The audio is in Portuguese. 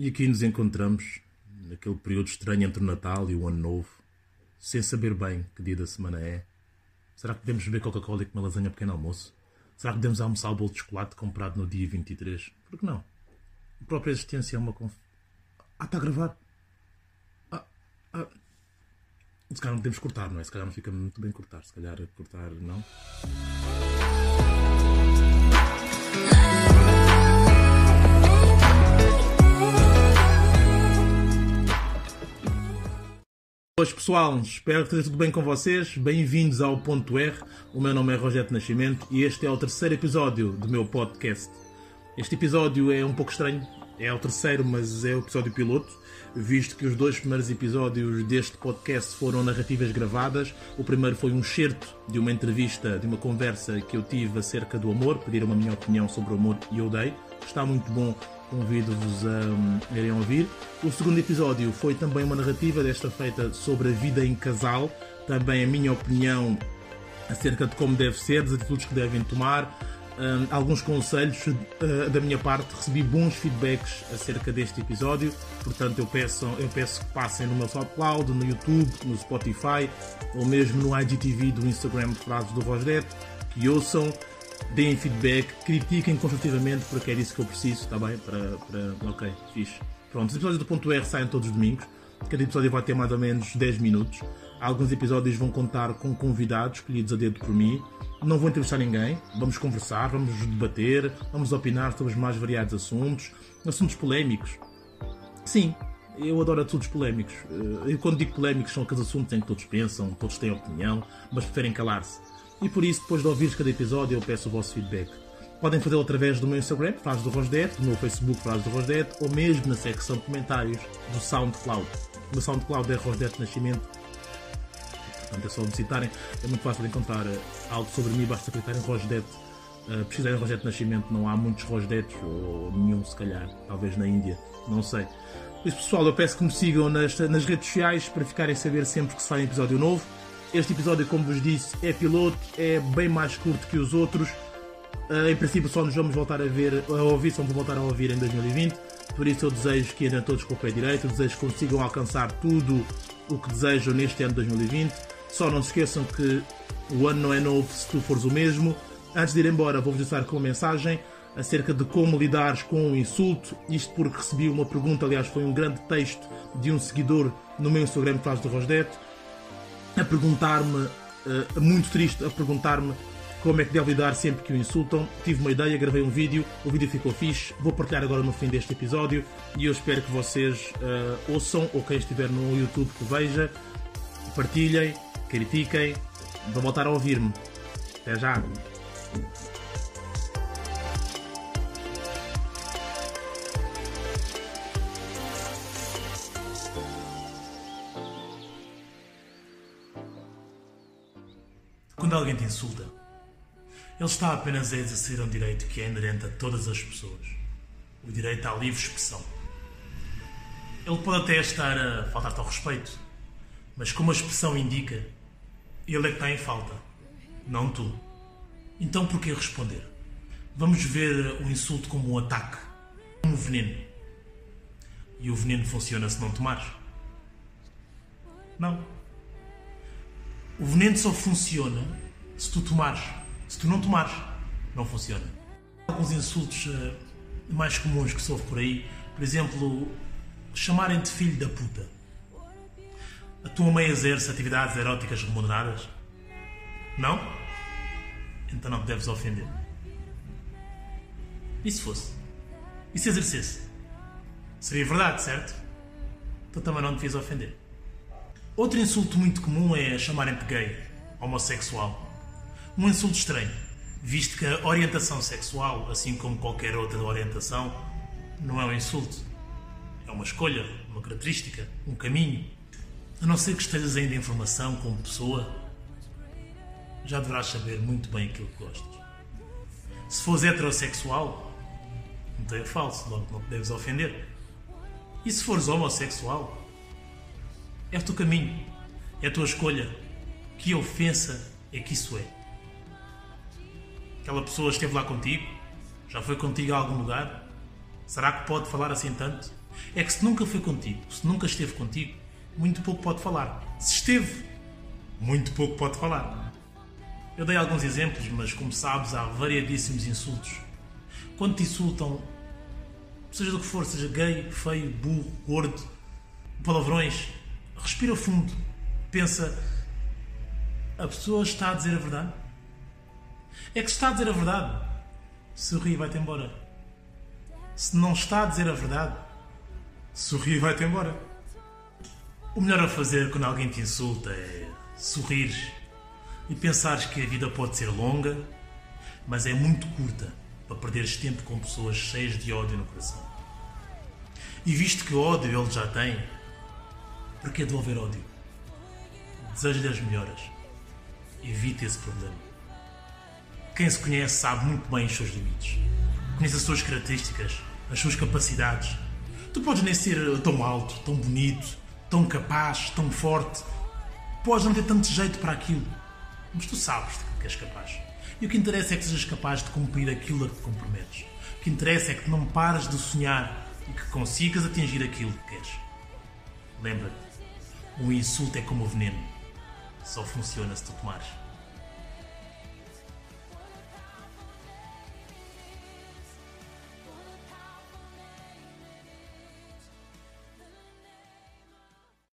E aqui nos encontramos, naquele período estranho entre o Natal e o Ano Novo, sem saber bem que dia da semana é. Será que podemos beber Coca-Cola e comer lasanha pequeno almoço? Será que podemos almoçar o bolo de chocolate comprado no dia 23? Por que não? A própria existência é uma conf... Ah, está a gravar? Ah, ah. Se calhar não podemos cortar, não é? Se calhar não fica muito bem cortar. Se calhar cortar, não? Boas pessoal, espero que esteja tudo bem com vocês. Bem-vindos ao Ponto R. O meu nome é Rogério Nascimento e este é o terceiro episódio do meu podcast. Este episódio é um pouco estranho, é o terceiro, mas é o episódio piloto, visto que os dois primeiros episódios deste podcast foram narrativas gravadas. O primeiro foi um certo de uma entrevista, de uma conversa que eu tive acerca do amor, pediram a minha opinião sobre o amor e eu dei. Está muito bom convido-vos a um, irem ouvir. O segundo episódio foi também uma narrativa, desta feita sobre a vida em casal, também a minha opinião acerca de como deve ser, das atitudes que devem tomar, um, alguns conselhos uh, da minha parte. Recebi bons feedbacks acerca deste episódio, portanto eu peço, eu peço que passem no meu SoundCloud, no YouTube, no Spotify ou mesmo no IGTV do Instagram Frases do Rosdet, que ouçam deem feedback, critiquem construtivamente, porque é disso que eu preciso, está bem? Para, para... Ok, fixe. Pronto, os episódios do ponto R saem todos os domingos. Cada episódio vai ter mais ou menos 10 minutos. Alguns episódios vão contar com convidados escolhidos a dedo por mim. Não vou entrevistar ninguém, vamos conversar, vamos debater, vamos opinar sobre os mais variados assuntos, assuntos polémicos. Sim, eu adoro assuntos polémicos. Eh, eu, quando digo polémicos, são aqueles assuntos em que todos pensam, todos têm opinião, mas preferem calar-se. E por isso, depois de ouvir cada episódio, eu peço o vosso feedback. Podem fazê-lo através do meu Instagram, Frases do Rosdet, do meu Facebook, Frases do Rosdet, ou mesmo na secção de comentários do SoundCloud. O meu SoundCloud é Rosdet Nascimento. Portanto, é só me citarem. É muito fácil de encontrar eh, algo sobre mim, basta clicar em Rosdet. Uh, pesquisarem Rosdet Nascimento, não há muitos Rosdetos, ou nenhum se calhar, talvez na Índia, não sei. Por isso, pessoal, eu peço que me sigam nas, nas redes sociais para ficarem a saber sempre que sai um episódio novo. Este episódio, como vos disse, é piloto, é bem mais curto que os outros. Uh, em princípio, só nos vamos voltar a ver, a ouvir, só vamos voltar a ouvir em 2020. Por isso, eu desejo que andem todos com o pé direito, eu desejo que consigam alcançar tudo o que desejam neste ano de 2020. Só não se esqueçam que o ano não é novo se tu fores o mesmo. Antes de ir embora, vou-vos deixar com uma mensagem acerca de como lidares com o insulto. Isto porque recebi uma pergunta, aliás, foi um grande texto de um seguidor no meu Instagram, Faz do Rosdete a perguntar-me, uh, muito triste, a perguntar-me como é que deve lidar sempre que o insultam. Tive uma ideia, gravei um vídeo, o vídeo ficou fixe, vou partilhar agora no fim deste episódio e eu espero que vocês uh, ouçam ou quem estiver no YouTube que veja, partilhem, critiquem, vão voltar a ouvir-me. Até já! Quando alguém te insulta, ele está apenas a exercer um direito que é inerente a todas as pessoas: o direito à livre expressão. Ele pode até estar a faltar-te ao respeito, mas como a expressão indica, ele é que está em falta, não tu. Então por que responder? Vamos ver o insulto como um ataque, como um veneno. E o veneno funciona se não tomares? Não. O veneno só funciona se tu tomares. Se tu não tomares, não funciona. Alguns insultos uh, mais comuns que se ouve por aí, por exemplo, chamarem-te filho da puta. A tua mãe exerce atividades eróticas remuneradas? Não? Então não deves ofender. E se fosse? E se exercesse? Seria verdade, certo? Então também não devias ofender. Outro insulto muito comum é chamarem-te gay, homossexual. Um insulto estranho, visto que a orientação sexual, assim como qualquer outra orientação, não é um insulto. É uma escolha, uma característica, um caminho. A não ser que estejas ainda em formação como pessoa, já deverás saber muito bem aquilo que gostas. Se fores heterossexual, então é falso, logo não te deves ofender. E se fores homossexual, é o teu caminho. É a tua escolha. Que ofensa é que isso é? Aquela pessoa esteve lá contigo? Já foi contigo a algum lugar? Será que pode falar assim tanto? é que se nunca foi contigo, se nunca esteve contigo, muito pouco pode falar. Se esteve, muito pouco pode falar. Eu dei alguns exemplos, mas como sabes, há variadíssimos insultos. Quando te insultam, seja do que for, seja gay, feio, burro, gordo, palavrões, respira fundo. Pensa, a pessoa está a dizer a verdade? É que está a dizer a verdade, sorri e vai-te embora. Se não está a dizer a verdade, sorri e vai-te embora. O melhor a fazer quando alguém te insulta é sorrir e pensares que a vida pode ser longa, mas é muito curta para perderes tempo com pessoas cheias de ódio no coração. E visto que ódio ele já tem, para que devolver ódio? Desejo-lhe as melhoras. Evite esse problema. Quem se conhece sabe muito bem os seus limites. Conhece as suas características, as suas capacidades. Tu podes nem ser tão alto, tão bonito, tão capaz, tão forte. Podes não ter tanto jeito para aquilo. Mas tu sabes de que és capaz. E o que interessa é que sejas capaz de cumprir aquilo a que te comprometes. O que interessa é que não pares de sonhar e que consigas atingir aquilo que queres. Lembra-te, um insulto é como o veneno. Só funciona se tu tomares.